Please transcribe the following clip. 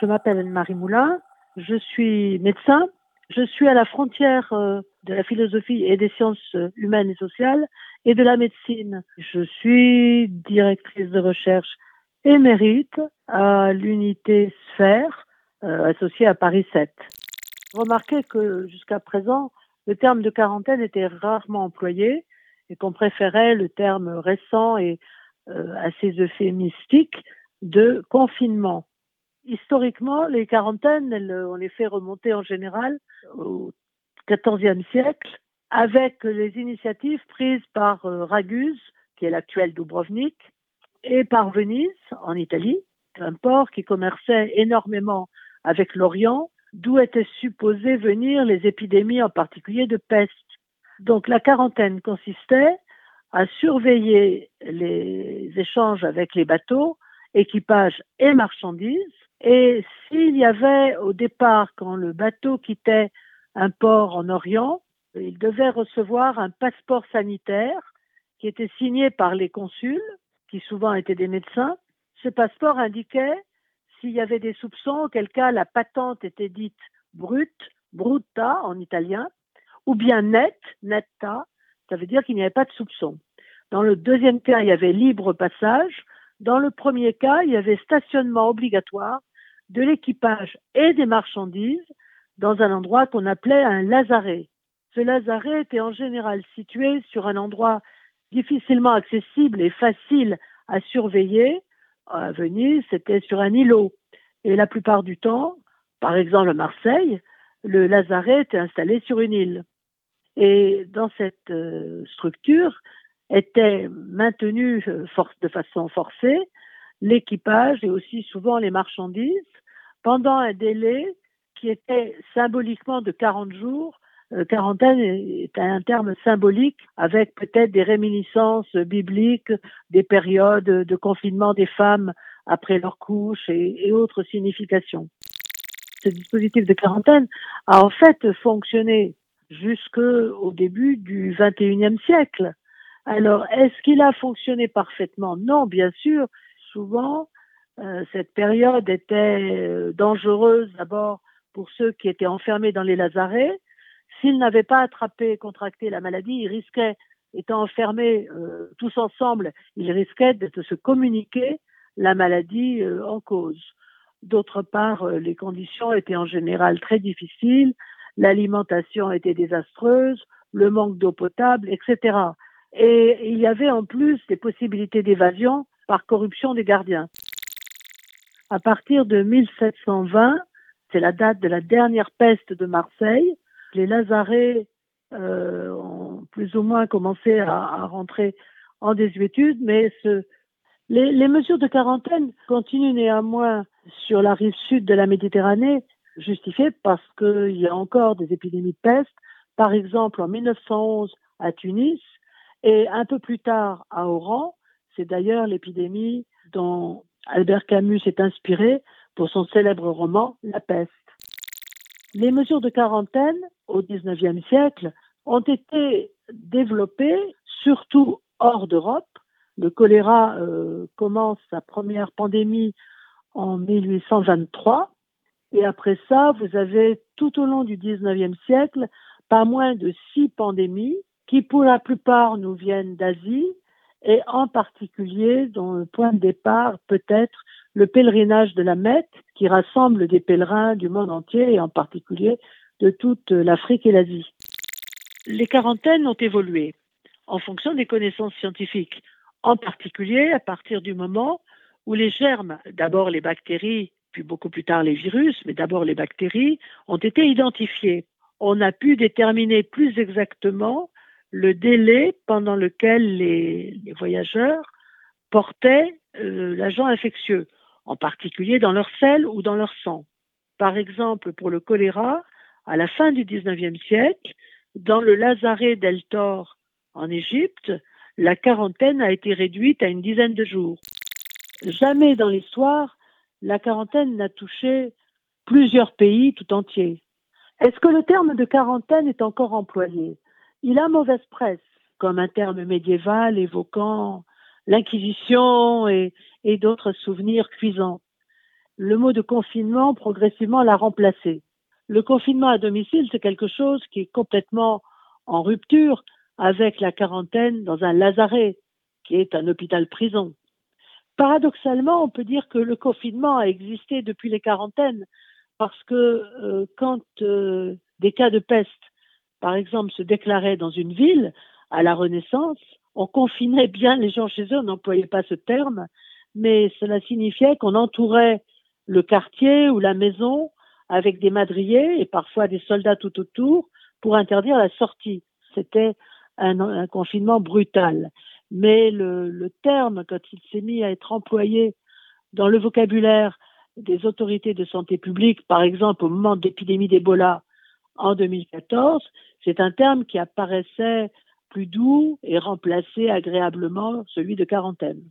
Je m'appelle Anne-Marie Moulin, je suis médecin, je suis à la frontière euh, de la philosophie et des sciences humaines et sociales et de la médecine. Je suis directrice de recherche émérite à l'unité Sphère euh, associée à Paris 7. Remarquez que jusqu'à présent, le terme de quarantaine était rarement employé et qu'on préférait le terme récent et euh, assez euphémistique de confinement. Historiquement, les quarantaines, on les fait remonter en général au XIVe siècle avec les initiatives prises par euh, Raguse, qui est l'actuel Dubrovnik, et par Venise, en Italie, un port qui commerçait énormément avec l'Orient, d'où étaient supposées venir les épidémies, en particulier de peste. Donc la quarantaine consistait à surveiller les échanges avec les bateaux, équipages et marchandises. Et s'il y avait au départ, quand le bateau quittait un port en Orient, il devait recevoir un passeport sanitaire qui était signé par les consuls, qui souvent étaient des médecins. Ce passeport indiquait s'il y avait des soupçons, auquel cas la patente était dite brute, bruta en italien, ou bien net, netta, ça veut dire qu'il n'y avait pas de soupçon. Dans le deuxième cas, il y avait libre passage. Dans le premier cas, il y avait stationnement obligatoire de l'équipage et des marchandises dans un endroit qu'on appelait un lazaret. Ce lazaret était en général situé sur un endroit difficilement accessible et facile à surveiller. À Venise, c'était sur un îlot. Et la plupart du temps, par exemple à Marseille, le lazaret était installé sur une île. Et dans cette euh, structure était maintenu euh, de façon forcée l'équipage et aussi souvent les marchandises pendant un délai qui était symboliquement de 40 jours. Euh, quarantaine est un terme symbolique avec peut-être des réminiscences bibliques, des périodes de confinement des femmes après leur couche et, et autres significations. Ce dispositif de quarantaine a en fait fonctionné jusqu'au début du 21e siècle. Alors, est-ce qu'il a fonctionné parfaitement? Non, bien sûr. Souvent, euh, cette période était euh, dangereuse d'abord pour ceux qui étaient enfermés dans les lazarets. S'ils n'avaient pas attrapé et contracté la maladie, ils risquaient, étant enfermés euh, tous ensemble, ils risquaient de se communiquer la maladie en cause. D'autre part, les conditions étaient en général très difficiles l'alimentation était désastreuse, le manque d'eau potable, etc. Et il y avait en plus des possibilités d'évasion par corruption des gardiens. À partir de 1720, c'est la date de la dernière peste de Marseille, les Lazarets euh, ont plus ou moins commencé à, rentrer en désuétude, mais les, mesures de quarantaine continuent néanmoins sur la rive sud de la Méditerranée justifié parce qu'il y a encore des épidémies de peste, par exemple en 1911 à Tunis et un peu plus tard à Oran. C'est d'ailleurs l'épidémie dont Albert Camus s'est inspiré pour son célèbre roman La peste. Les mesures de quarantaine au XIXe siècle ont été développées surtout hors d'Europe. Le choléra euh, commence sa première pandémie en 1823 et après ça, vous avez tout au long du 19e siècle pas moins de six pandémies qui pour la plupart nous viennent d'Asie et en particulier dont le point de départ peut être le pèlerinage de la Mecque qui rassemble des pèlerins du monde entier et en particulier de toute l'Afrique et l'Asie. Les quarantaines ont évolué en fonction des connaissances scientifiques, en particulier à partir du moment où les germes, d'abord les bactéries puis beaucoup plus tard les virus, mais d'abord les bactéries, ont été identifiés. On a pu déterminer plus exactement le délai pendant lequel les, voyageurs portaient euh, l'agent infectieux, en particulier dans leur sel ou dans leur sang. Par exemple, pour le choléra, à la fin du XIXe siècle, dans le lazaret d'El Tor en Égypte, la quarantaine a été réduite à une dizaine de jours. Jamais dans l'histoire, la quarantaine n'a touché plusieurs pays tout entiers. Est-ce que le terme de quarantaine est encore employé? Il a mauvaise presse, comme un terme médiéval évoquant l'Inquisition et, d'autres souvenirs cuisants. le mot de confinement progressivement l'a remplacé. Le confinement à domicile, c'est quelque chose qui est complètement en rupture avec la quarantaine dans un lazaret, qui est un hôpital-prison. Paradoxalement, on peut dire que le confinement a existé depuis les quarantaines, parce que euh, quand euh, des cas de peste, par exemple, se déclaraient dans une ville, à la Renaissance, on confinait bien les gens chez eux, on n'employait pas ce terme, mais cela signifiait qu'on entourait le quartier ou la maison avec des madriers et parfois des soldats tout autour pour interdire la sortie. C'était un, confinement brutal. Mais le, le terme, quand il s'est mis à être employé dans le vocabulaire des autorités de santé publique, par exemple au moment de l'épidémie d'Ebola en 2014, c'est un terme qui apparaissait plus doux et remplaçait agréablement celui de quarantaine.